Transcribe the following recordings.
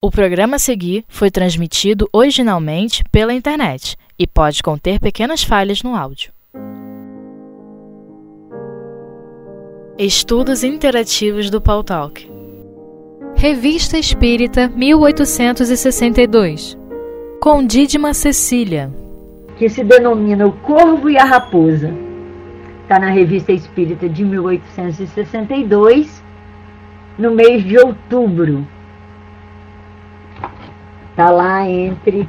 O programa a seguir foi transmitido originalmente pela internet e pode conter pequenas falhas no áudio. Estudos Interativos do Paul Talk Revista Espírita 1862 Com Dídima Cecília Que se denomina O Corvo e a Raposa. Está na Revista Espírita de 1862, no mês de outubro Está lá entre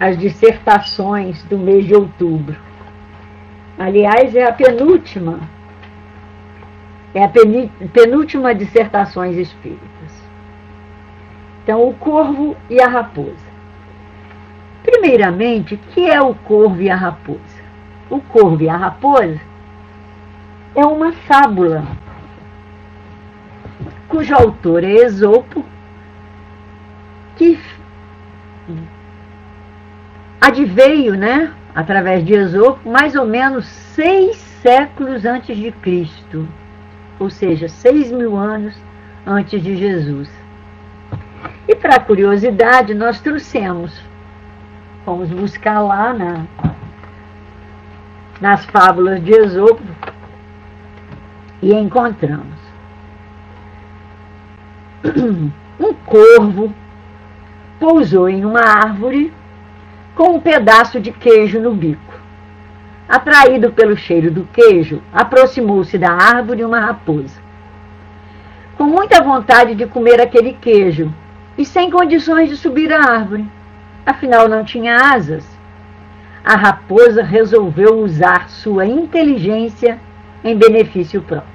as dissertações do mês de outubro. Aliás, é a penúltima, é a penúltima dissertações espíritas. Então, o corvo e a raposa. Primeiramente, o que é o corvo e a raposa? O corvo e a raposa é uma fábula cujo autor é Esopo, que adveio, né, através de Esopo, mais ou menos seis séculos antes de Cristo, ou seja, seis mil anos antes de Jesus. E para curiosidade, nós trouxemos, fomos buscar lá na, nas fábulas de Esopo e encontramos um corvo pousou em uma árvore com um pedaço de queijo no bico. Atraído pelo cheiro do queijo, aproximou-se da árvore uma raposa. Com muita vontade de comer aquele queijo e sem condições de subir a árvore, afinal não tinha asas, a raposa resolveu usar sua inteligência em benefício próprio.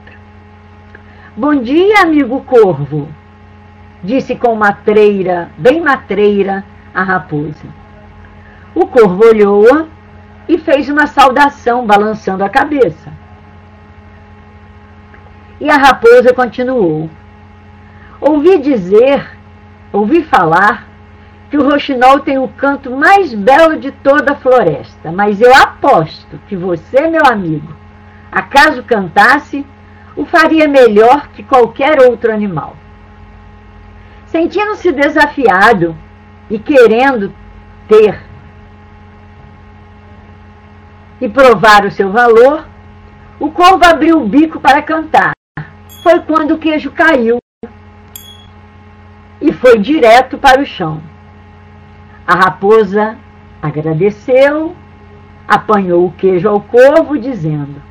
Bom dia, amigo corvo, disse com matreira, bem matreira, a raposa. O corvo olhou-a e fez uma saudação, balançando a cabeça. E a raposa continuou. Ouvi dizer, ouvi falar, que o roxinol tem o canto mais belo de toda a floresta, mas eu aposto que você, meu amigo, acaso cantasse, o faria melhor que qualquer outro animal. Sentindo-se desafiado e querendo ter e provar o seu valor, o corvo abriu o bico para cantar. Foi quando o queijo caiu e foi direto para o chão. A raposa agradeceu, apanhou o queijo ao corvo, dizendo: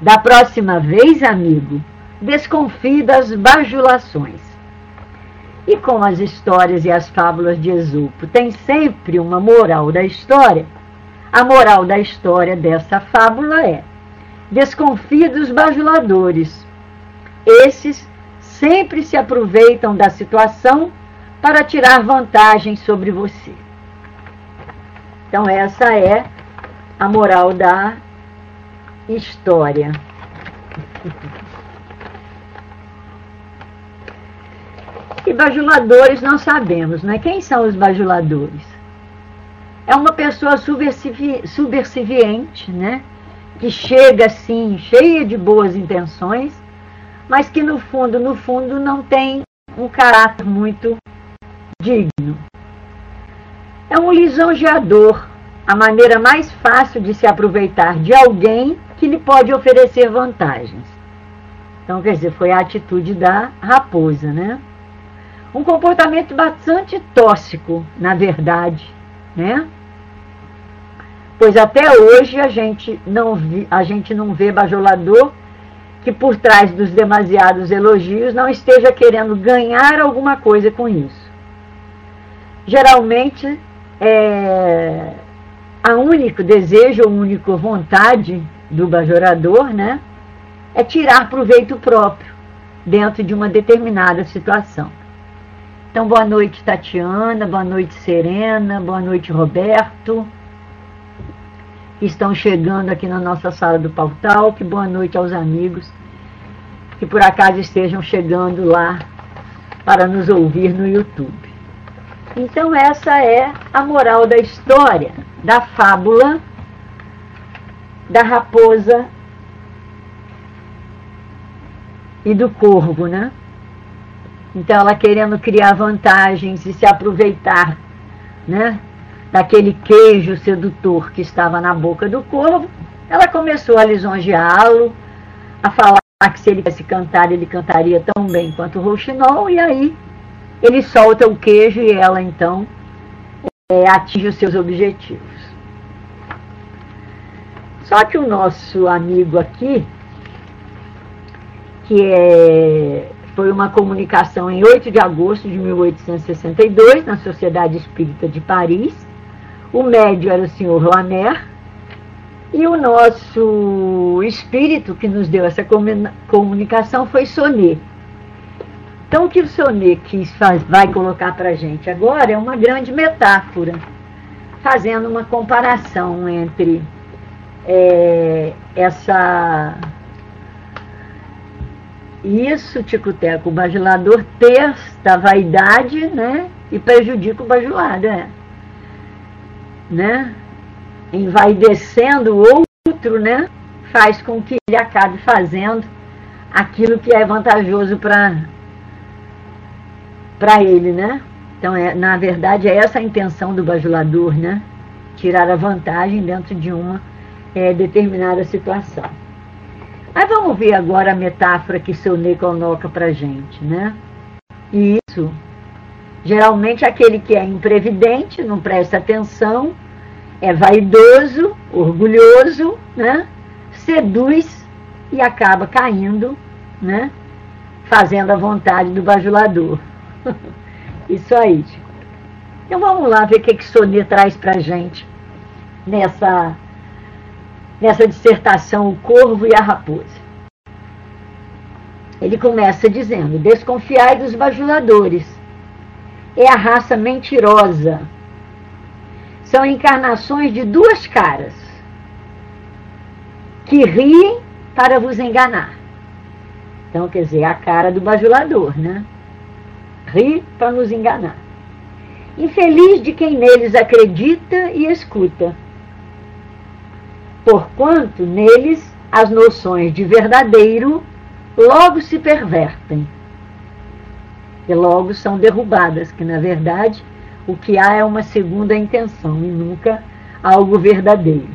Da próxima vez, amigo, desconfie das bajulações. E como as histórias e as fábulas de Esopo têm sempre uma moral da história, a moral da história dessa fábula é: desconfie dos bajuladores. Esses sempre se aproveitam da situação para tirar vantagem sobre você. Então, essa é a moral da história. E bajuladores não sabemos, não é? Quem são os bajuladores? É uma pessoa subservi subserviente, né? Que chega assim, cheia de boas intenções, mas que no fundo, no fundo, não tem um caráter muito digno. É um lisonjeador, a maneira mais fácil de se aproveitar de alguém que lhe pode oferecer vantagens. Então, quer dizer, foi a atitude da raposa, né? Um comportamento bastante tóxico, na verdade, né? Pois até hoje a gente não, vi, a gente não vê bajolador que por trás dos demasiados elogios não esteja querendo ganhar alguma coisa com isso. Geralmente, é, a único desejo, a única vontade do bajorador, né, é tirar proveito próprio dentro de uma determinada situação. Então, boa noite, Tatiana, boa noite, Serena, boa noite, Roberto, que estão chegando aqui na nossa sala do Pautal, que boa noite aos amigos que por acaso estejam chegando lá para nos ouvir no YouTube. Então, essa é a moral da história, da fábula da raposa e do corvo, né? Então ela querendo criar vantagens e se aproveitar, né? Daquele queijo sedutor que estava na boca do corvo, ela começou a lisonjeá-lo, a falar que se ele quisesse cantar, ele cantaria tão bem quanto o Rouxinol, e aí ele solta o queijo e ela então é, atinge os seus objetivos. Só que o nosso amigo aqui, que é, foi uma comunicação em 8 de agosto de 1862, na Sociedade Espírita de Paris, o médio era o senhor Lamer, e o nosso espírito que nos deu essa comunicação foi Sonet. Então, o que o Sonet quis faz, vai colocar para a gente agora é uma grande metáfora, fazendo uma comparação entre é, essa isso, tico-teco, o bajulador ter da vaidade, né? E prejudica o bajulado, é. Né? Envaidecendo o outro, né? Faz com que ele acabe fazendo aquilo que é vantajoso para para ele, né? Então, é, na verdade, é essa a intenção do bajulador, né? Tirar a vantagem dentro de uma é, determinada situação. Mas vamos ver agora a metáfora que seu Ney coloca para gente, né? E isso, geralmente aquele que é imprevidente, não presta atenção, é vaidoso, orgulhoso, né? Seduz e acaba caindo, né? Fazendo a vontade do bajulador. isso aí. Então vamos lá ver o que, que Sonet traz para gente nessa nessa dissertação O Corvo e a Raposa. Ele começa dizendo: Desconfiai dos bajuladores. É a raça mentirosa. São encarnações de duas caras que riem para vos enganar. Então, quer dizer, a cara do bajulador, né? Ri para nos enganar. Infeliz de quem neles acredita e escuta porquanto neles as noções de verdadeiro logo se pervertem e logo são derrubadas, que na verdade o que há é uma segunda intenção e nunca algo verdadeiro.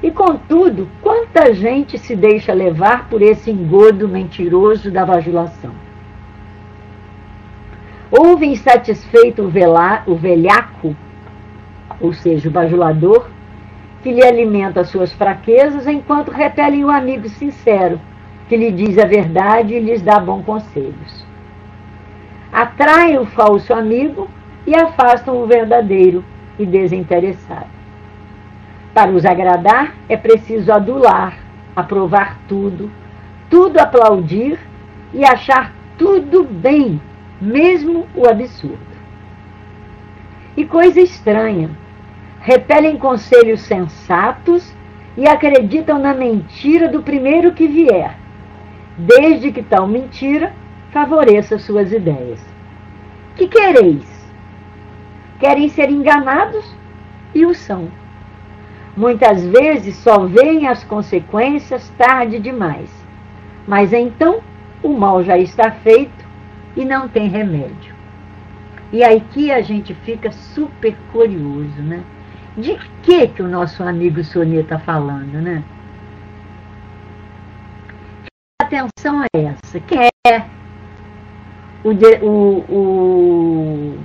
E contudo, quanta gente se deixa levar por esse engodo mentiroso da vajulação? Houve insatisfeito o, o velhaco, ou seja, o bajulador, que lhe alimenta suas fraquezas, enquanto repelem o amigo sincero, que lhe diz a verdade e lhes dá bons conselhos. Atraem o falso amigo e afastam o verdadeiro e desinteressado. Para os agradar, é preciso adular, aprovar tudo, tudo aplaudir e achar tudo bem, mesmo o absurdo. E coisa estranha, repelem conselhos sensatos e acreditam na mentira do primeiro que vier, desde que tal mentira favoreça suas ideias. Que quereis? Querem ser enganados e o são. Muitas vezes só veem as consequências tarde demais, mas então o mal já está feito e não tem remédio. E aqui a gente fica super curioso, né? De que que o nosso amigo Sonia está falando, né? Que atenção é essa? Quem é o, de, o, o,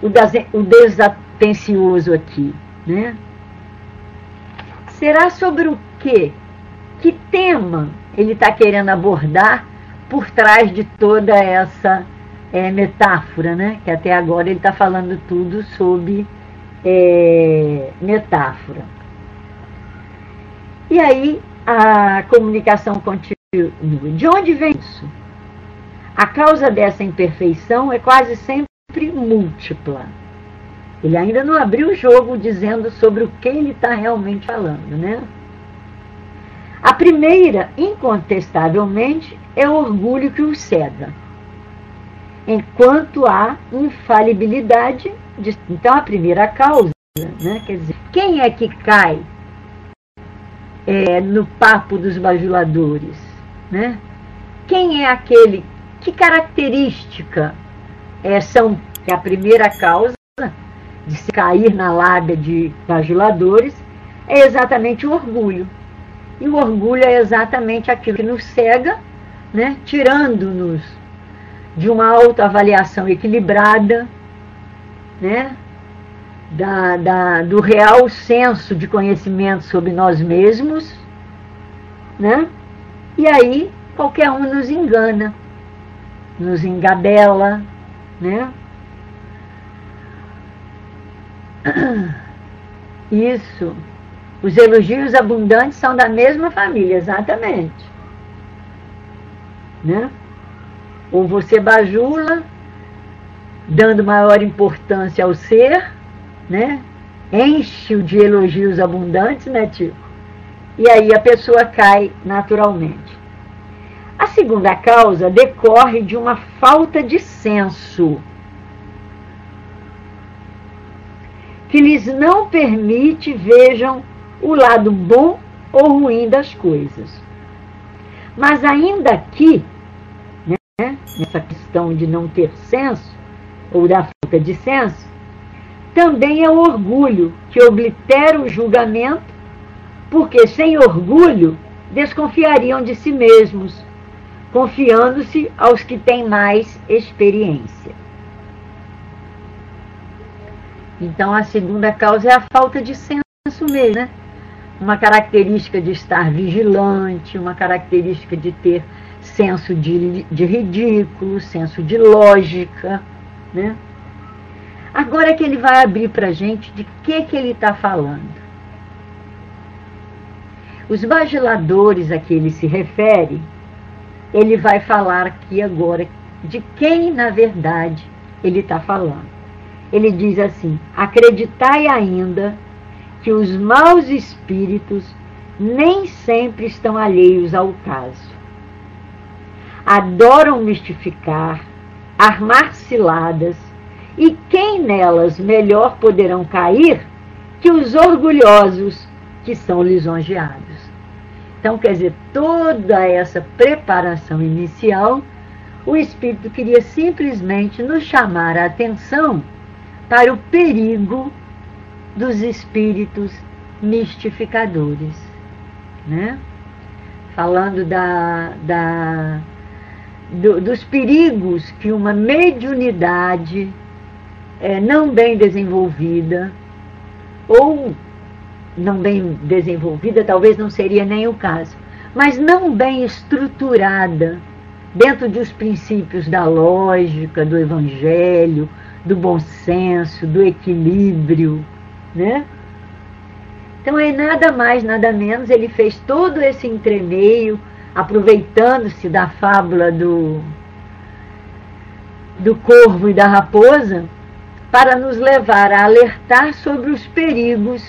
o, o desatencioso aqui, né? Será sobre o quê? Que tema ele está querendo abordar por trás de toda essa é, metáfora, né? Que até agora ele está falando tudo sobre é, metáfora. E aí a comunicação continua. De onde vem isso? A causa dessa imperfeição é quase sempre múltipla. Ele ainda não abriu o jogo dizendo sobre o que ele está realmente falando, né? A primeira, incontestavelmente, é o orgulho que o cega. Enquanto há infalibilidade de, então, a primeira causa, né, quer dizer, quem é que cai é, no papo dos bajuladores? Né? Quem é aquele que característica é, são é a primeira causa de se cair na lábia de bajuladores é exatamente o orgulho. E o orgulho é exatamente aquilo que nos cega, né, tirando-nos de uma autoavaliação equilibrada, né, da, da, do real senso de conhecimento sobre nós mesmos, né? E aí qualquer um nos engana, nos engabela, né? Isso. Os elogios abundantes são da mesma família, exatamente. Né? Ou você bajula, dando maior importância ao ser, né? Enche-o de elogios abundantes, né, Tico? E aí a pessoa cai naturalmente. A segunda causa decorre de uma falta de senso, que lhes não permite vejam o lado bom ou ruim das coisas. Mas ainda aqui, né, nessa questão de não ter senso, ou da falta de senso, também é o orgulho que oblitera o julgamento, porque sem orgulho desconfiariam de si mesmos, confiando-se aos que têm mais experiência. Então, a segunda causa é a falta de senso mesmo, né? Uma característica de estar vigilante, uma característica de ter senso de, de ridículo, senso de lógica, né? Agora que ele vai abrir para a gente de que, que ele está falando. Os bajuladores a que ele se refere, ele vai falar aqui agora de quem, na verdade, ele está falando. Ele diz assim: Acreditai ainda que os maus espíritos nem sempre estão alheios ao caso. Adoram mistificar, armar ciladas, e quem nelas melhor poderão cair que os orgulhosos que são lisonjeados. Então, quer dizer, toda essa preparação inicial, o Espírito queria simplesmente nos chamar a atenção para o perigo dos espíritos mistificadores. Né? Falando da, da, do, dos perigos que uma mediunidade é, não bem desenvolvida, ou não bem desenvolvida, talvez não seria nem o caso, mas não bem estruturada dentro dos princípios da lógica, do evangelho, do bom senso, do equilíbrio, né? Então é nada mais, nada menos, ele fez todo esse entremeio, aproveitando-se da fábula do, do corvo e da raposa, para nos levar a alertar sobre os perigos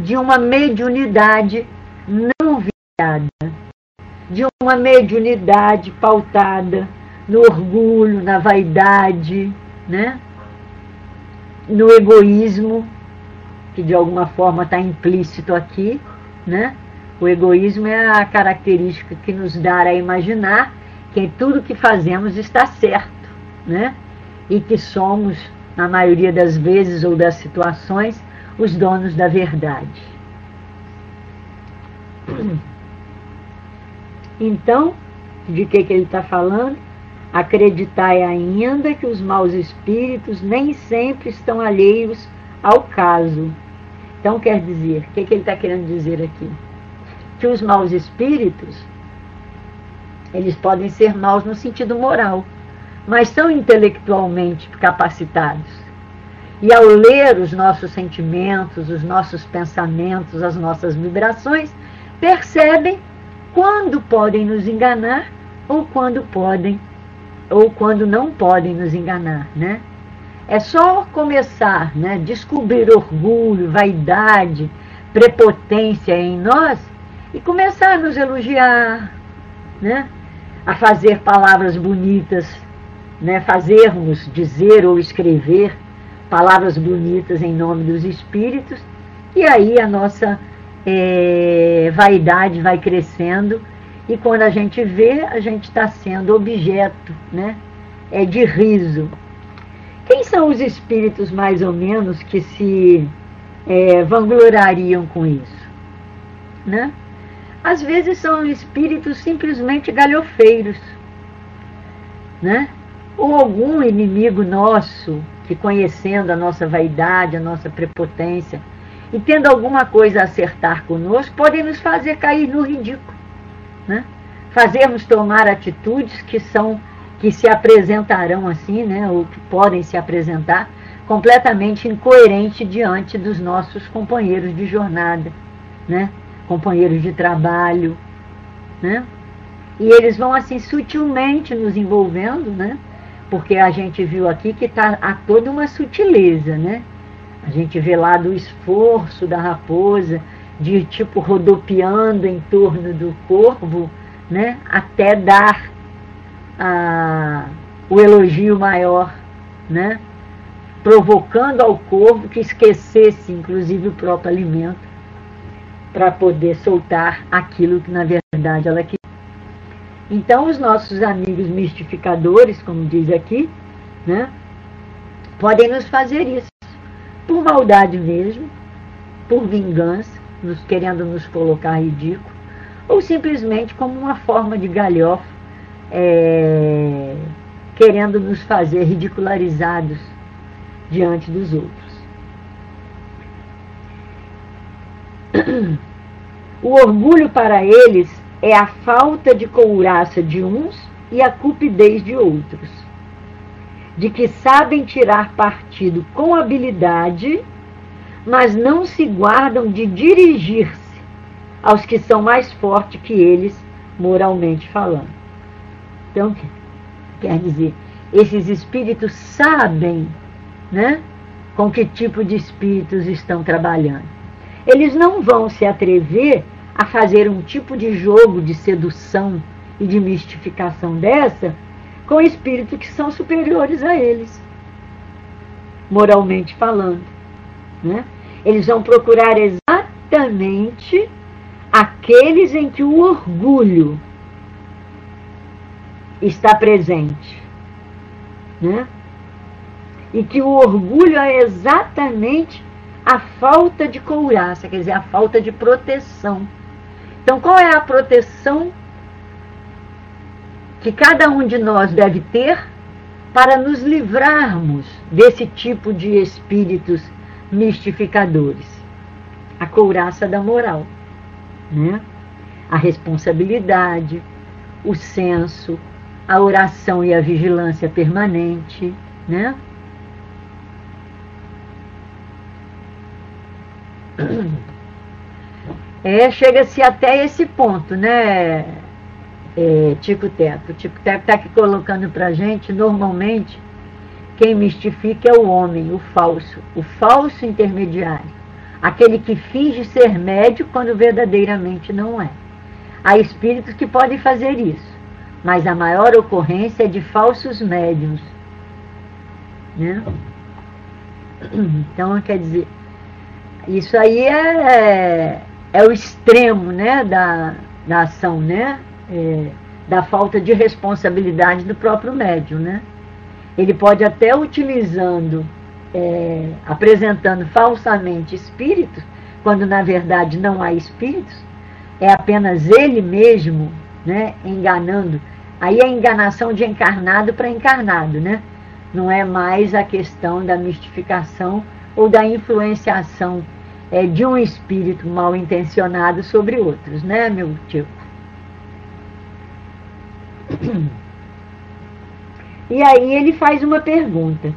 de uma mediunidade não viada, de uma mediunidade pautada no orgulho, na vaidade, né? no egoísmo, que de alguma forma está implícito aqui, né? O egoísmo é a característica que nos dá a imaginar que tudo que fazemos está certo, né? E que somos, na maioria das vezes ou das situações, os donos da verdade. Então, de que, que ele está falando? Acreditai ainda que os maus espíritos nem sempre estão alheios ao caso. Então, quer dizer, o que, que ele está querendo dizer aqui? Que os maus espíritos, eles podem ser maus no sentido moral, mas são intelectualmente capacitados. E ao ler os nossos sentimentos, os nossos pensamentos, as nossas vibrações, percebem quando podem nos enganar ou quando podem ou quando não podem nos enganar, né? É só começar, né, descobrir orgulho, vaidade, prepotência em nós e começar a nos elogiar, né? A fazer palavras bonitas, né? Fazermos, dizer ou escrever palavras bonitas em nome dos espíritos e aí a nossa é, vaidade vai crescendo e quando a gente vê, a gente está sendo objeto né, é de riso. Quem são os espíritos, mais ou menos, que se é, vangloriariam com isso? Né? Às vezes são espíritos simplesmente galhofeiros, né? ou algum inimigo nosso que, conhecendo a nossa vaidade, a nossa prepotência, e tendo alguma coisa a acertar conosco, podem nos fazer cair no ridículo né? fazermos tomar atitudes que são que se apresentarão assim, né, ou que podem se apresentar completamente incoerente diante dos nossos companheiros de jornada, né, companheiros de trabalho, né, e eles vão assim sutilmente nos envolvendo, né, porque a gente viu aqui que está há toda uma sutileza, né, a gente vê lá do esforço da raposa, de tipo rodopiando em torno do corvo, né, até dar a, o elogio maior, né, provocando ao corvo que esquecesse, inclusive, o próprio alimento, para poder soltar aquilo que, na verdade, ela queria. Então, os nossos amigos mistificadores, como diz aqui, né, podem nos fazer isso, por maldade mesmo, por vingança, nos querendo nos colocar ridículo, ou simplesmente como uma forma de galhofa, é, querendo nos fazer ridicularizados diante dos outros. O orgulho para eles é a falta de couraça de uns e a cupidez de outros, de que sabem tirar partido com habilidade mas não se guardam de dirigir-se aos que são mais fortes que eles, moralmente falando. Então, quer dizer, esses espíritos sabem né, com que tipo de espíritos estão trabalhando. Eles não vão se atrever a fazer um tipo de jogo de sedução e de mistificação dessa com espíritos que são superiores a eles, moralmente falando. Né? Eles vão procurar exatamente aqueles em que o orgulho está presente. Né? E que o orgulho é exatamente a falta de couraça, quer dizer, a falta de proteção. Então, qual é a proteção que cada um de nós deve ter para nos livrarmos desse tipo de espíritos mistificadores. A couraça da moral, né? a responsabilidade, o senso, a oração e a vigilância permanente, né? É, chega-se até esse ponto, né, é, Tico Teco? Tico Teco está aqui colocando para gente, normalmente, quem mistifica é o homem, o falso, o falso intermediário, aquele que finge ser médio quando verdadeiramente não é. Há espíritos que podem fazer isso, mas a maior ocorrência é de falsos médiums. Né? Então, quer dizer, isso aí é, é, é o extremo né, da, da ação, né? É, da falta de responsabilidade do próprio médium, né? ele pode até utilizando, é, apresentando falsamente espíritos, quando na verdade não há espíritos, é apenas ele mesmo né, enganando. Aí é enganação de encarnado para encarnado, né? Não é mais a questão da mistificação ou da influenciação é, de um espírito mal intencionado sobre outros, né, meu tio? E aí ele faz uma pergunta: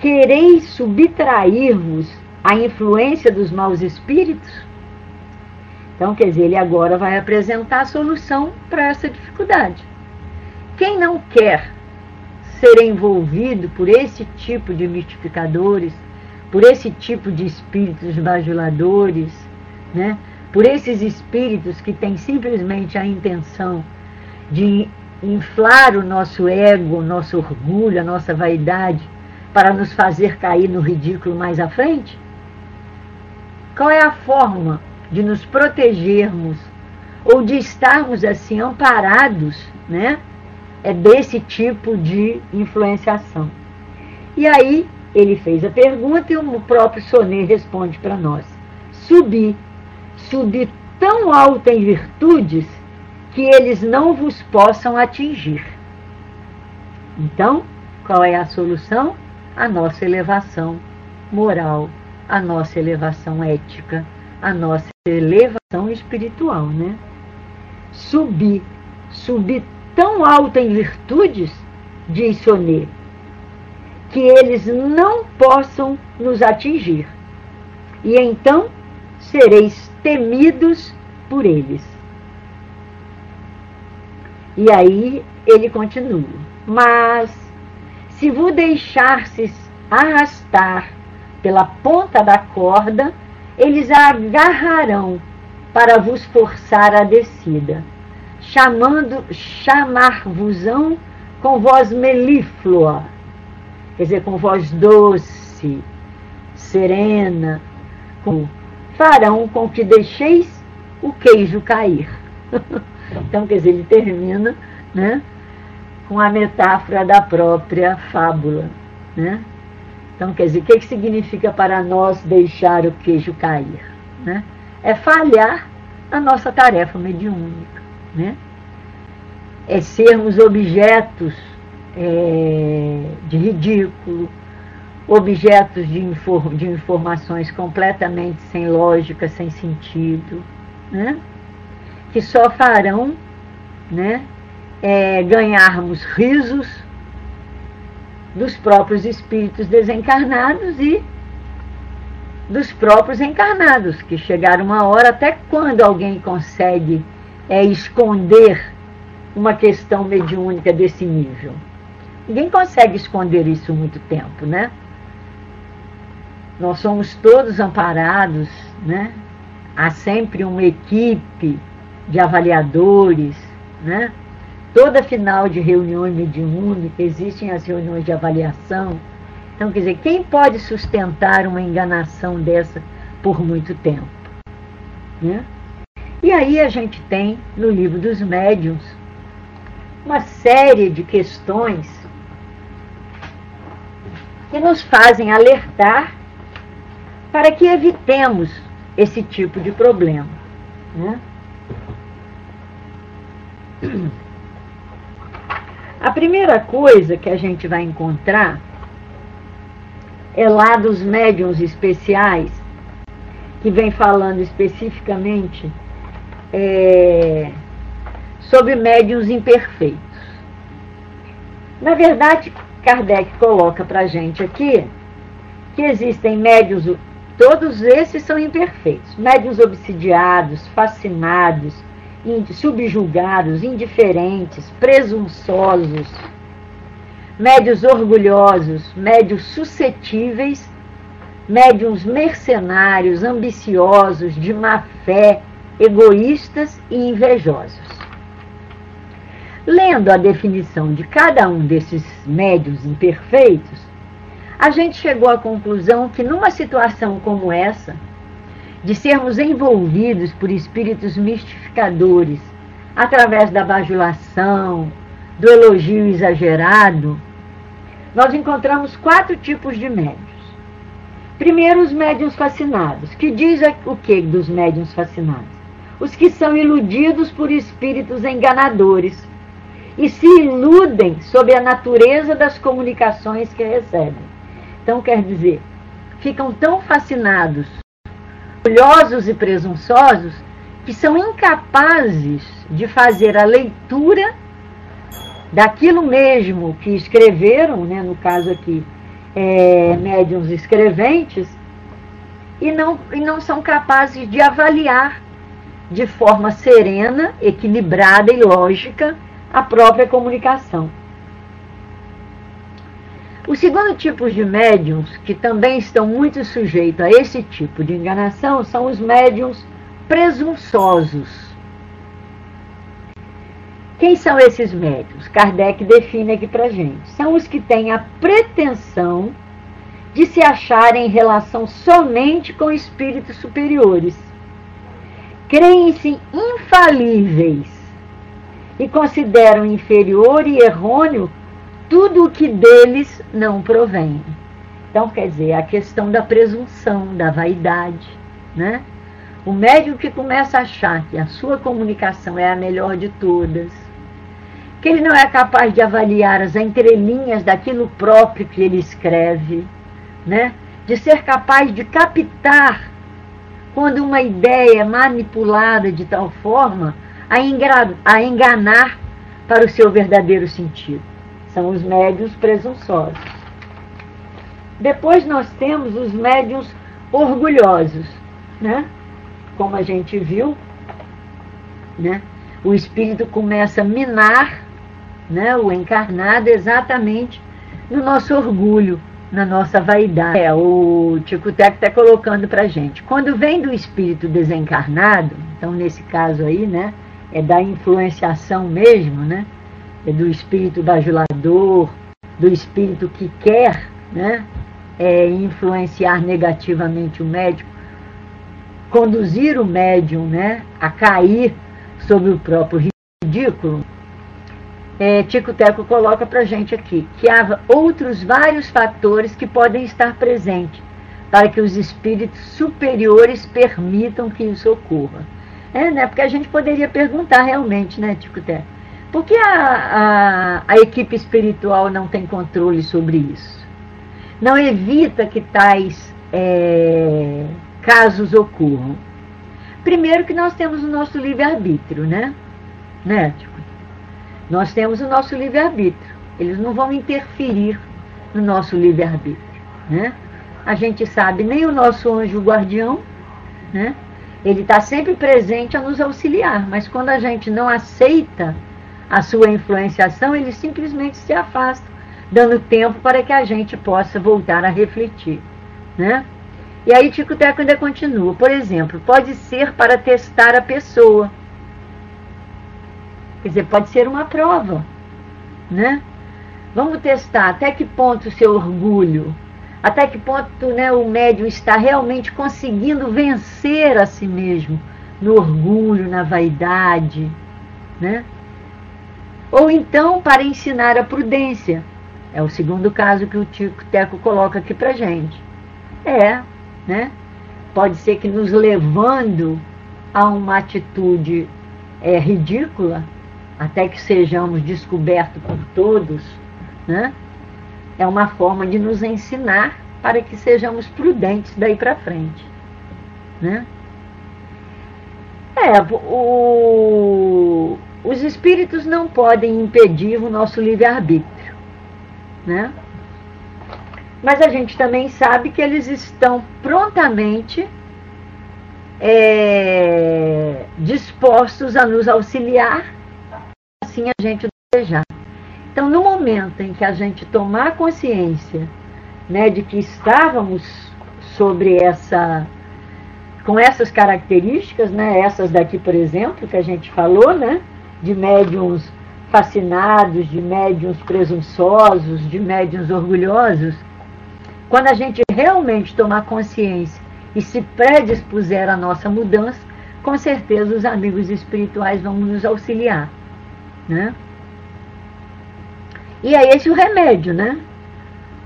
Quereis subtrair-vos influência dos maus espíritos? Então, quer dizer, ele agora vai apresentar a solução para essa dificuldade. Quem não quer ser envolvido por esse tipo de mistificadores, por esse tipo de espíritos bajuladores, né? por esses espíritos que têm simplesmente a intenção de inflar o nosso ego, o nosso orgulho, a nossa vaidade, para nos fazer cair no ridículo mais à frente? Qual é a forma de nos protegermos ou de estarmos assim amparados, né? É desse tipo de influenciação. E aí ele fez a pergunta e o próprio Sonet responde para nós: Subi, subi tão alto em virtudes que eles não vos possam atingir. Então, qual é a solução? A nossa elevação moral, a nossa elevação ética, a nossa elevação espiritual, né? Subir, subir tão alto em virtudes, diz Sonet, que eles não possam nos atingir. E então sereis temidos por eles. E aí ele continua. Mas se vos deixasses arrastar pela ponta da corda, eles a agarrarão para vos forçar a descida, chamando, chamar-vosão com voz melíflua, quer dizer, com voz doce, serena, com, farão com que deixeis o queijo cair. então, quer dizer, ele termina né, com a metáfora da própria fábula. Né? Então, quer dizer, o que, que significa para nós deixar o queijo cair? Né? É falhar a nossa tarefa mediúnica. Né? É sermos objetos é, de ridículo, objetos de, infor de informações completamente sem lógica, sem sentido, né? que só farão né, é, ganharmos risos dos próprios espíritos desencarnados e dos próprios encarnados, que chegaram uma hora, até quando alguém consegue é, esconder uma questão mediúnica desse nível? Ninguém consegue esconder isso muito tempo, né? Nós somos todos amparados, né? Há sempre uma equipe de avaliadores, né? Toda final de reunião mediúnica existem as reuniões de avaliação. Então, quer dizer, quem pode sustentar uma enganação dessa por muito tempo? Né? E aí a gente tem no livro dos médiuns uma série de questões que nos fazem alertar para que evitemos esse tipo de problema. Né? A primeira coisa que a gente vai encontrar é lá dos médiums especiais, que vem falando especificamente é, sobre médiums imperfeitos. Na verdade, Kardec coloca para a gente aqui que existem médiums, todos esses são imperfeitos, médiums obsidiados, fascinados, subjugados, indiferentes, presunçosos, médios orgulhosos, médios suscetíveis, médiums mercenários, ambiciosos, de má fé, egoístas e invejosos. Lendo a definição de cada um desses médios imperfeitos, a gente chegou à conclusão que numa situação como essa, de sermos envolvidos por espíritos mistificadores através da bajulação, do elogio exagerado, nós encontramos quatro tipos de médios. Primeiro, os médios fascinados, que diz o que dos médios fascinados? Os que são iludidos por espíritos enganadores e se iludem sobre a natureza das comunicações que recebem. Então, quer dizer, ficam tão fascinados orgulhosos e presunçosos que são incapazes de fazer a leitura daquilo mesmo que escreveram, né, no caso aqui, é, médiums escreventes, e não, e não são capazes de avaliar de forma serena, equilibrada e lógica a própria comunicação. O segundo tipo de médiums, que também estão muito sujeitos a esse tipo de enganação, são os médiums presunçosos. Quem são esses médiums? Kardec define aqui para gente. São os que têm a pretensão de se acharem em relação somente com espíritos superiores, creem-se infalíveis e consideram inferior e errôneo tudo o que deles não provém. Então, quer dizer, a questão da presunção, da vaidade, né? O médium que começa a achar que a sua comunicação é a melhor de todas, que ele não é capaz de avaliar as entrelinhas daquilo próprio que ele escreve, né? de ser capaz de captar quando uma ideia é manipulada de tal forma a, a enganar para o seu verdadeiro sentido. São os médios presunçosos. Depois nós temos os médios orgulhosos, né? Como a gente viu, né? O espírito começa a minar, né, o encarnado exatamente no nosso orgulho, na nossa vaidade. É, o Tico Teco está colocando para gente. Quando vem do espírito desencarnado, então nesse caso aí, né, é da influenciação mesmo, né, é do espírito bajulador, do espírito que quer, né, é, influenciar negativamente o médium, conduzir o médium, né, a cair sobre o próprio ridículo. É, Tico Teco coloca para gente aqui, que há outros vários fatores que podem estar presentes para que os espíritos superiores permitam que isso ocorra. É, né? Porque a gente poderia perguntar realmente, né, Tico Teco, por que a, a, a equipe espiritual não tem controle sobre isso? Não evita que tais é, casos ocorram? Primeiro que nós temos o nosso livre-arbítrio, né? Né, Tico? Nós temos o nosso livre-arbítrio. Eles não vão interferir no nosso livre-arbítrio. Né? A gente sabe, nem o nosso anjo guardião, né? Ele está sempre presente a nos auxiliar, mas quando a gente não aceita a sua influenciação, ele simplesmente se afasta, dando tempo para que a gente possa voltar a refletir. Né? E aí Tico Teco ainda continua. Por exemplo, pode ser para testar a pessoa Quer dizer, pode ser uma prova, né? Vamos testar até que ponto o seu orgulho, até que ponto né, o médium está realmente conseguindo vencer a si mesmo no orgulho, na vaidade, né? Ou então para ensinar a prudência. É o segundo caso que o Tico Teco coloca aqui para gente. É, né? Pode ser que nos levando a uma atitude é, ridícula, até que sejamos descobertos por todos, né? É uma forma de nos ensinar para que sejamos prudentes daí para frente. Né? É, o, os espíritos não podem impedir o nosso livre-arbítrio. Né? Mas a gente também sabe que eles estão prontamente é, dispostos a nos auxiliar assim a gente desejar. Então, no momento em que a gente tomar consciência né, de que estávamos sobre essa, com essas características, né, essas daqui, por exemplo, que a gente falou, né, de médiums fascinados, de médiums presunçosos, de médiums orgulhosos, quando a gente realmente tomar consciência e se predispuser à nossa mudança, com certeza os amigos espirituais vão nos auxiliar. Né? E é esse o remédio, né?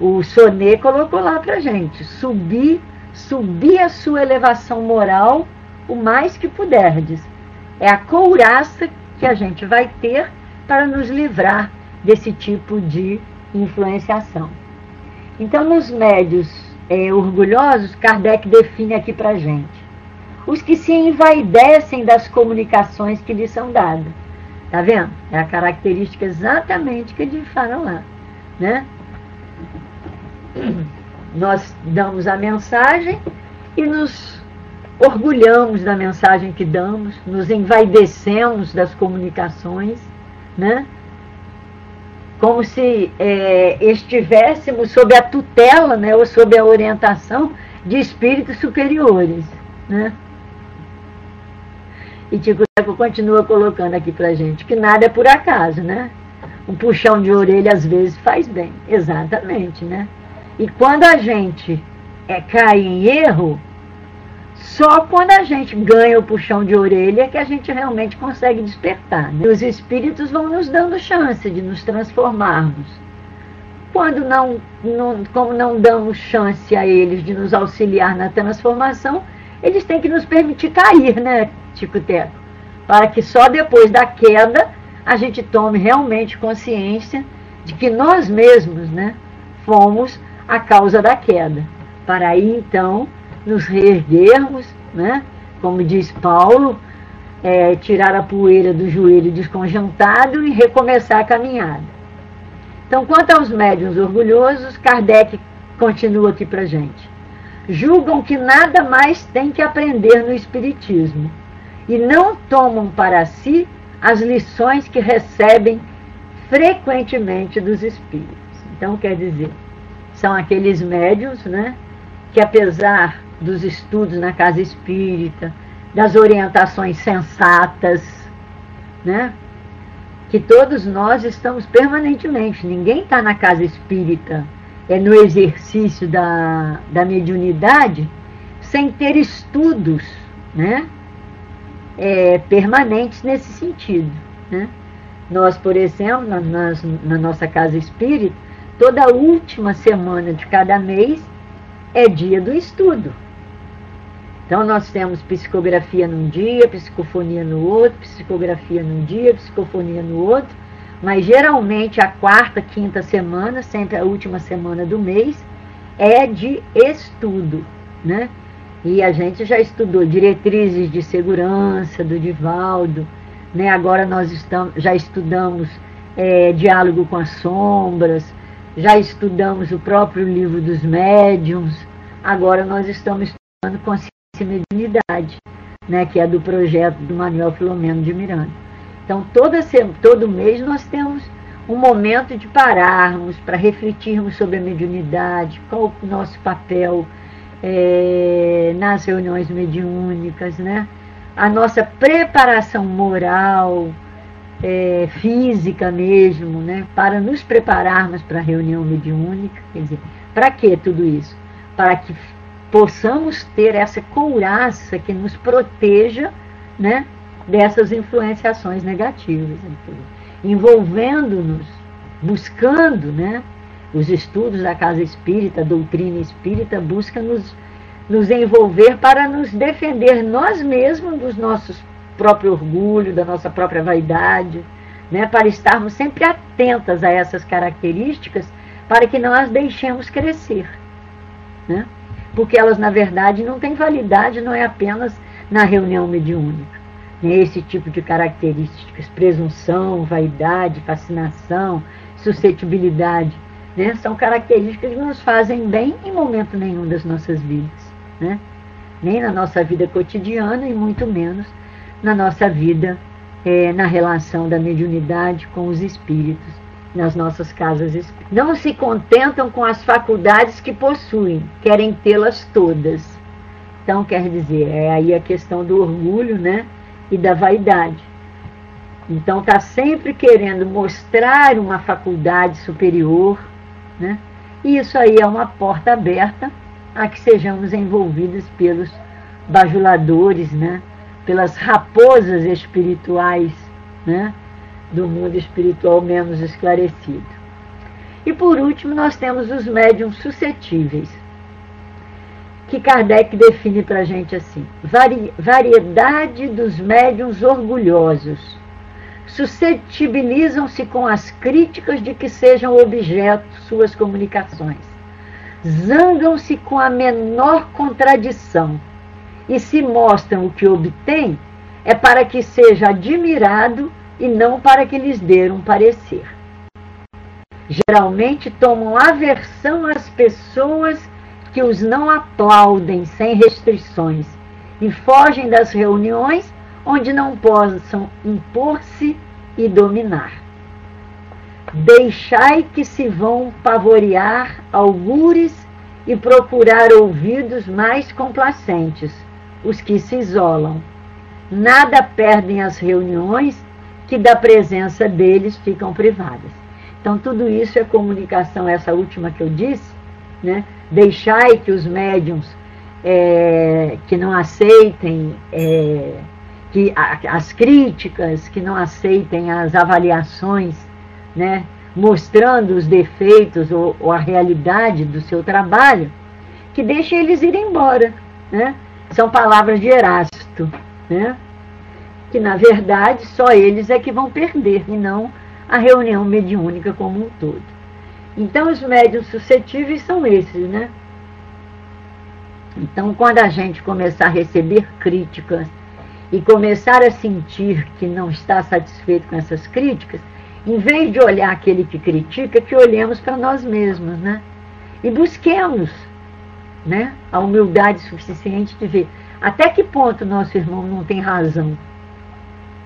O Sonet colocou lá pra gente, subir, subir a sua elevação moral o mais que puderdes. É a couraça que a gente vai ter para nos livrar desse tipo de influenciação. Então, nos médios é, orgulhosos, Kardec define aqui para gente os que se envaidecem das comunicações que lhes são dadas Tá vendo? É a característica exatamente que falam lá, né? Nós damos a mensagem e nos orgulhamos da mensagem que damos, nos envaidecemos das comunicações, né? Como se é, estivéssemos sob a tutela, né, ou sob a orientação de espíritos superiores, né? E Tico Teco continua colocando aqui pra gente que nada é por acaso, né? Um puxão de orelha às vezes faz bem, exatamente, né? E quando a gente é, cai em erro, Só quando a gente ganha o puxão de orelha que a gente realmente consegue despertar. Né? Os espíritos vão nos dando chance de nos transformarmos. Quando não, não, como não damos chance a eles de nos auxiliar na transformação, eles têm que nos permitir cair, né, Tico Teco? Para que só depois da queda a gente tome realmente consciência de que nós mesmos, né, fomos a causa da queda. Para aí então nos reerguermos, né? como diz Paulo, é, tirar a poeira do joelho desconjantado e recomeçar a caminhada. Então, quanto aos médiuns orgulhosos, Kardec continua aqui para gente. Julgam que nada mais tem que aprender no Espiritismo e não tomam para si as lições que recebem frequentemente dos Espíritos. Então, quer dizer, são aqueles médios né, que, apesar dos estudos na casa espírita, das orientações sensatas, né? Que todos nós estamos permanentemente, ninguém está na casa espírita, é no exercício da, da mediunidade, sem ter estudos, né? É, permanentes nesse sentido, né? Nós, por exemplo, na, na, na nossa casa espírita, toda última semana de cada mês é dia do estudo. Então, nós temos psicografia num dia, psicofonia no outro, psicografia num dia, psicofonia no outro, mas geralmente a quarta, quinta semana, sempre a última semana do mês, é de estudo, né? E a gente já estudou diretrizes de segurança do Divaldo, né? Agora nós estamos, já estudamos é, diálogo com as sombras, já estudamos o próprio livro dos médiums, agora nós estamos estudando consciência mediunidade, né, que é do projeto do Manuel Filomeno de Miranda. Então, toda, todo mês nós temos um momento de pararmos para refletirmos sobre a mediunidade, qual o nosso papel é, nas reuniões mediúnicas, né? a nossa preparação moral, é, física mesmo, né? para nos prepararmos para a reunião mediúnica. Quer dizer, para que tudo isso? Para que possamos ter essa couraça que nos proteja né, dessas influenciações negativas. Envolvendo-nos, buscando, né, os estudos da casa espírita, a doutrina espírita, busca nos, nos envolver para nos defender nós mesmos dos nossos próprio orgulho, da nossa própria vaidade, né, para estarmos sempre atentas a essas características para que não as deixemos crescer. Né? porque elas, na verdade, não têm validade, não é apenas na reunião mediúnica. Esse tipo de características, presunção, vaidade, fascinação, suscetibilidade, né? são características que nos fazem bem em momento nenhum das nossas vidas. Né? Nem na nossa vida cotidiana e muito menos na nossa vida, é, na relação da mediunidade com os espíritos nas nossas casas espíritas. Não se contentam com as faculdades que possuem, querem tê-las todas. Então, quer dizer, é aí a questão do orgulho né, e da vaidade. Então, está sempre querendo mostrar uma faculdade superior, né? e isso aí é uma porta aberta a que sejamos envolvidos pelos bajuladores, né? pelas raposas espirituais, né? do mundo espiritual menos esclarecido. E por último, nós temos os médiums suscetíveis, que Kardec define para a gente assim: vari, variedade dos médiums orgulhosos. Suscetibilizam-se com as críticas de que sejam objeto suas comunicações. Zangam-se com a menor contradição e se mostram o que obtêm é para que seja admirado e não para que lhes dê um parecer. Geralmente tomam aversão às pessoas que os não aplaudem sem restrições e fogem das reuniões onde não possam impor-se e dominar. Deixai que se vão pavorear algures e procurar ouvidos mais complacentes, os que se isolam. Nada perdem as reuniões que da presença deles ficam privadas. Então, tudo isso é comunicação, essa última que eu disse, né? Deixai que os médiums é, que não aceitem é, que a, as críticas, que não aceitem as avaliações, né, mostrando os defeitos ou, ou a realidade do seu trabalho, que deixe eles ir embora. Né? São palavras de Erasto, né? que na verdade só eles é que vão perder e não a reunião mediúnica como um todo. Então os médios suscetíveis são esses, né? Então quando a gente começar a receber críticas e começar a sentir que não está satisfeito com essas críticas, em vez de olhar aquele que critica, que olhemos para nós mesmos, né? E busquemos né, a humildade suficiente de ver até que ponto nosso irmão não tem razão.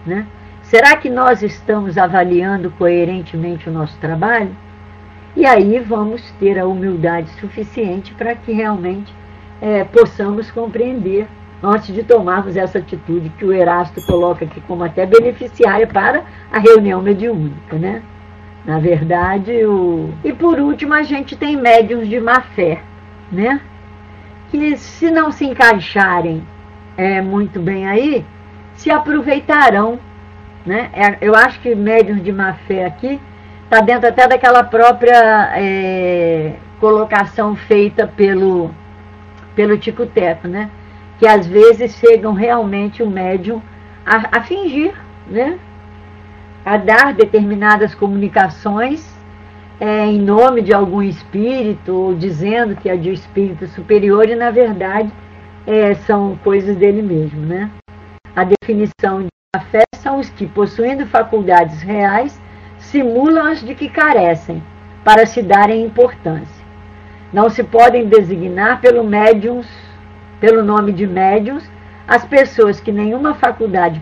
Né? Será que nós estamos avaliando coerentemente o nosso trabalho? E aí vamos ter a humildade suficiente para que realmente é, possamos compreender antes de tomarmos essa atitude que o Erasto coloca aqui como até beneficiária para a reunião mediúnica, né? Na verdade, o... e por último a gente tem médiums de má fé, né? Que se não se encaixarem é, muito bem aí, se aproveitarão, né? É, eu acho que médiums de má fé aqui está dentro até daquela própria é, colocação feita pelo, pelo Tico Teco, né? que às vezes chegam realmente o médium a, a fingir, né? a dar determinadas comunicações é, em nome de algum espírito, ou dizendo que é de um espírito superior, e na verdade é, são coisas dele mesmo. Né? A definição de fé são os que, possuindo faculdades reais, simulam as de que carecem, para se darem importância. Não se podem designar pelo médiums pelo nome de médiums, as pessoas que nenhuma faculdade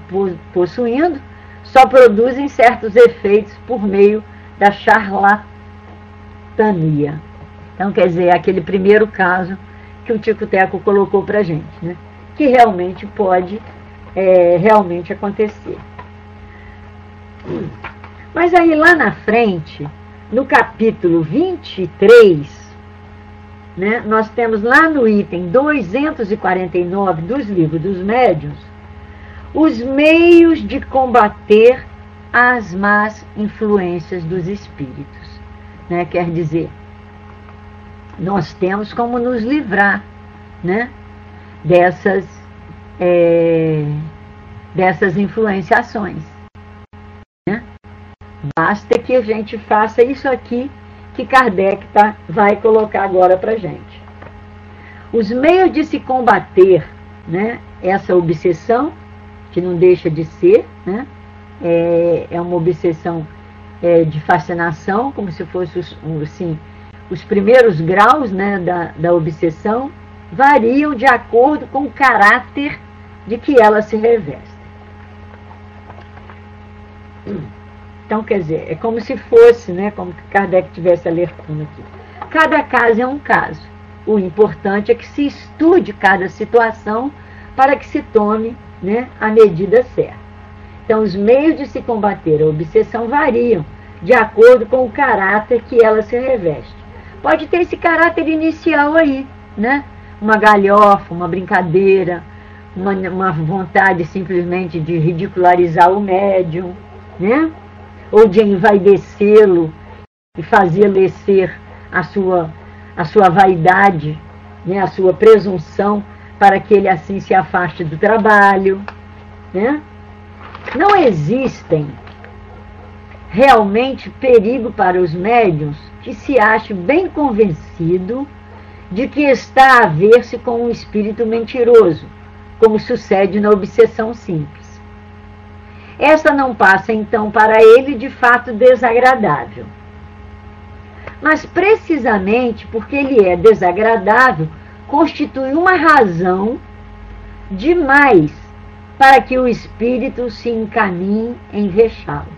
possuindo só produzem certos efeitos por meio da charlatania. Então, quer dizer, aquele primeiro caso que o Tico Teco colocou para a gente, né? que realmente pode é, realmente acontecer. Mas aí lá na frente, no capítulo 23, né, nós temos lá no item 249 dos livros dos médiuns os meios de combater as más influências dos espíritos. Né? Quer dizer, nós temos como nos livrar né, dessas, é, dessas influenciações. Basta que a gente faça isso aqui que Kardec tá, vai colocar agora para gente. Os meios de se combater né, essa obsessão, que não deixa de ser, né, é, é uma obsessão é, de fascinação, como se fosse os, assim, os primeiros graus né, da, da obsessão, variam de acordo com o caráter de que ela se reveste. Então, quer dizer, é como se fosse, né, como que Kardec estivesse alertando aqui. Cada caso é um caso. O importante é que se estude cada situação para que se tome né, a medida certa. Então, os meios de se combater a obsessão variam de acordo com o caráter que ela se reveste. Pode ter esse caráter inicial aí, né? Uma galhofa, uma brincadeira, uma, uma vontade simplesmente de ridicularizar o médium, né? Ou de envaidecê-lo e fazê-lo descer a sua, a sua vaidade, né, a sua presunção, para que ele assim se afaste do trabalho. Né? Não existem realmente perigo para os médiums que se ache bem convencido de que está a ver-se com um espírito mentiroso, como sucede na obsessão simples. Essa não passa então para ele de fato desagradável. Mas precisamente porque ele é desagradável, constitui uma razão demais para que o espírito se encaminhe em vexá-lo.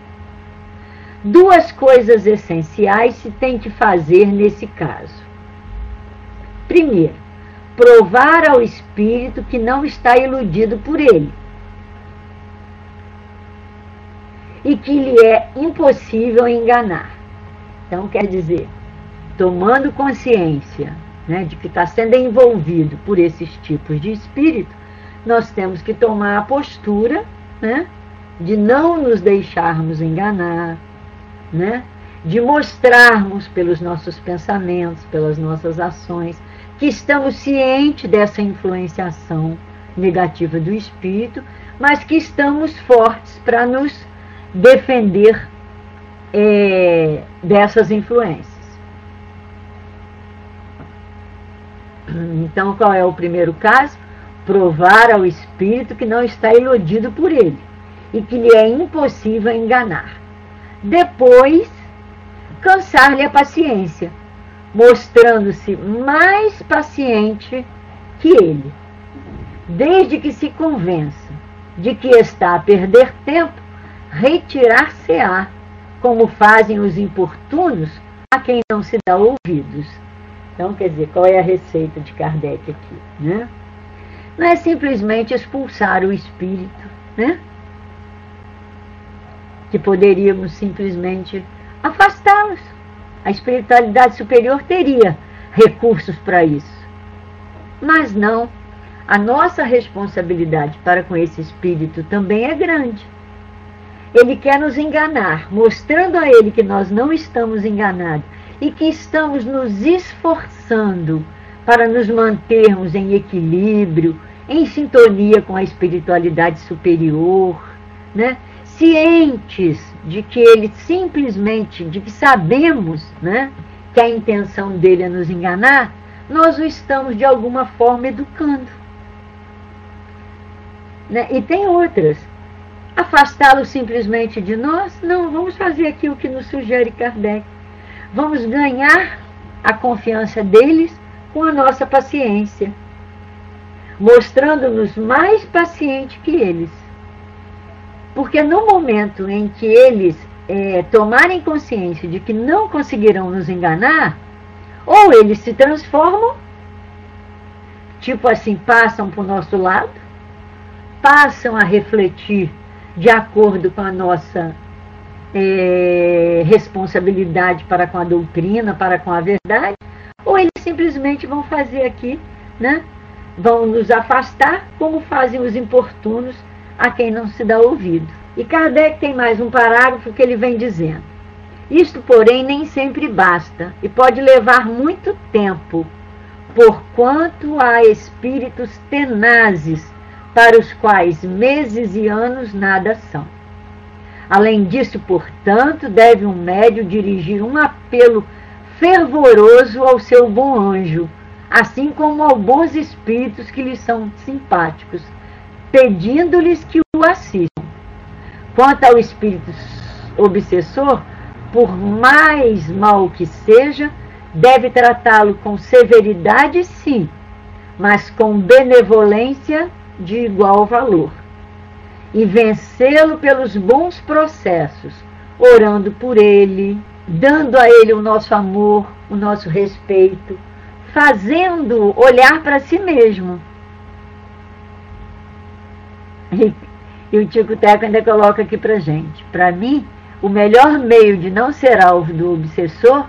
Duas coisas essenciais se tem que fazer nesse caso. Primeiro, provar ao espírito que não está iludido por ele e que lhe é impossível enganar. Então, quer dizer, tomando consciência né, de que está sendo envolvido por esses tipos de espírito, nós temos que tomar a postura né, de não nos deixarmos enganar, né, de mostrarmos pelos nossos pensamentos, pelas nossas ações, que estamos cientes dessa influenciação negativa do espírito, mas que estamos fortes para nos defender é, dessas influências. Então, qual é o primeiro caso? Provar ao espírito que não está iludido por ele e que lhe é impossível enganar. Depois, cansar-lhe a paciência, mostrando-se mais paciente que ele. Desde que se convença de que está a perder tempo, retirar-se-á, como fazem os importunos a quem não se dá ouvidos. Então, quer dizer, qual é a receita de Kardec aqui? Né? Não é simplesmente expulsar o espírito, né? que poderíamos simplesmente afastá-los. A espiritualidade superior teria recursos para isso. Mas não, a nossa responsabilidade para com esse espírito também é grande. Ele quer nos enganar, mostrando a ele que nós não estamos enganados e que estamos nos esforçando para nos mantermos em equilíbrio, em sintonia com a espiritualidade superior, né? cientes de que ele simplesmente, de que sabemos né, que a intenção dele é nos enganar, nós o estamos de alguma forma educando. Né? E tem outras. Afastá-lo simplesmente de nós? Não, vamos fazer aqui o que nos sugere Kardec. Vamos ganhar a confiança deles com a nossa paciência, mostrando-nos mais pacientes que eles. Porque no momento em que eles é, tomarem consciência de que não conseguirão nos enganar, ou eles se transformam, tipo assim, passam para o nosso lado, passam a refletir de acordo com a nossa é, responsabilidade para com a doutrina, para com a verdade, ou eles simplesmente vão fazer aqui, né? vão nos afastar, como fazem os importunos a quem não se dá ouvido. E Kardec tem mais um parágrafo que ele vem dizendo. Isto, porém, nem sempre basta e pode levar muito tempo, porquanto há espíritos tenazes para os quais meses e anos nada são. Além disso, portanto, deve um médio dirigir um apelo fervoroso ao seu bom anjo, assim como aos bons espíritos que lhe são simpáticos, pedindo-lhes que o assistam. Quanto ao espírito obsessor, por mais mal que seja, deve tratá-lo com severidade, sim, mas com benevolência de igual valor e vencê-lo pelos bons processos, orando por ele, dando a ele o nosso amor, o nosso respeito, fazendo olhar para si mesmo. E, e o Tico Teco ainda coloca aqui para gente. Para mim, o melhor meio de não ser alvo do obsessor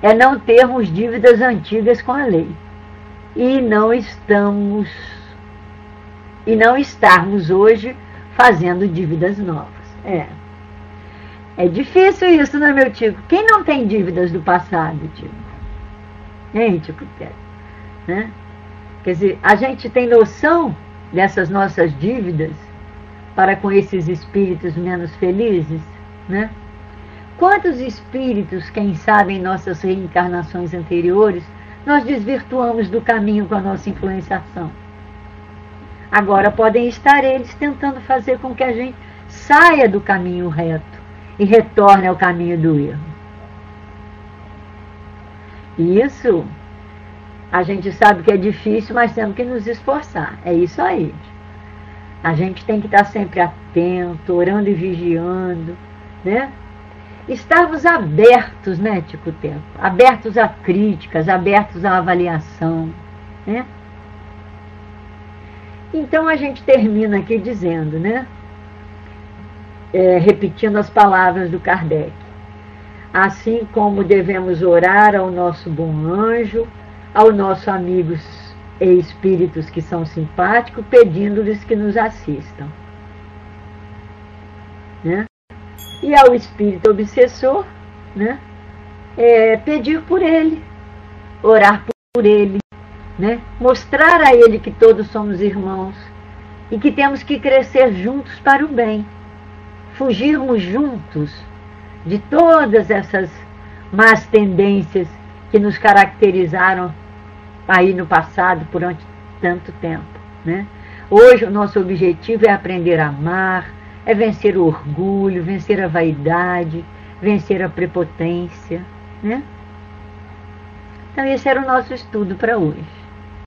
é não termos dívidas antigas com a lei. E não estamos e não estarmos hoje fazendo dívidas novas. É. É difícil isso, não é, meu Tico? Quem não tem dívidas do passado, Tico? Hein, Tico Né? Quer dizer, a gente tem noção dessas nossas dívidas para com esses espíritos menos felizes, né? Quantos espíritos, quem sabe, em nossas reencarnações anteriores, nós desvirtuamos do caminho com a nossa influenciação? Agora podem estar eles tentando fazer com que a gente saia do caminho reto e retorne ao caminho do erro. Isso a gente sabe que é difícil, mas temos que nos esforçar. É isso aí. A gente tem que estar sempre atento, orando e vigiando, né? Estarmos abertos, né, Tico Tempo? Abertos a críticas, abertos à avaliação, né? Então a gente termina aqui dizendo, né? É, repetindo as palavras do Kardec. Assim como devemos orar ao nosso bom anjo, ao nosso amigos e espíritos que são simpáticos, pedindo-lhes que nos assistam. Né? E ao espírito obsessor, né? É, pedir por ele, orar por ele, né? mostrar a ele que todos somos irmãos e que temos que crescer juntos para o bem, fugirmos juntos de todas essas más tendências que nos caracterizaram aí no passado por tanto tempo. Né? Hoje o nosso objetivo é aprender a amar, é vencer o orgulho, vencer a vaidade, vencer a prepotência. Né? Então esse era o nosso estudo para hoje.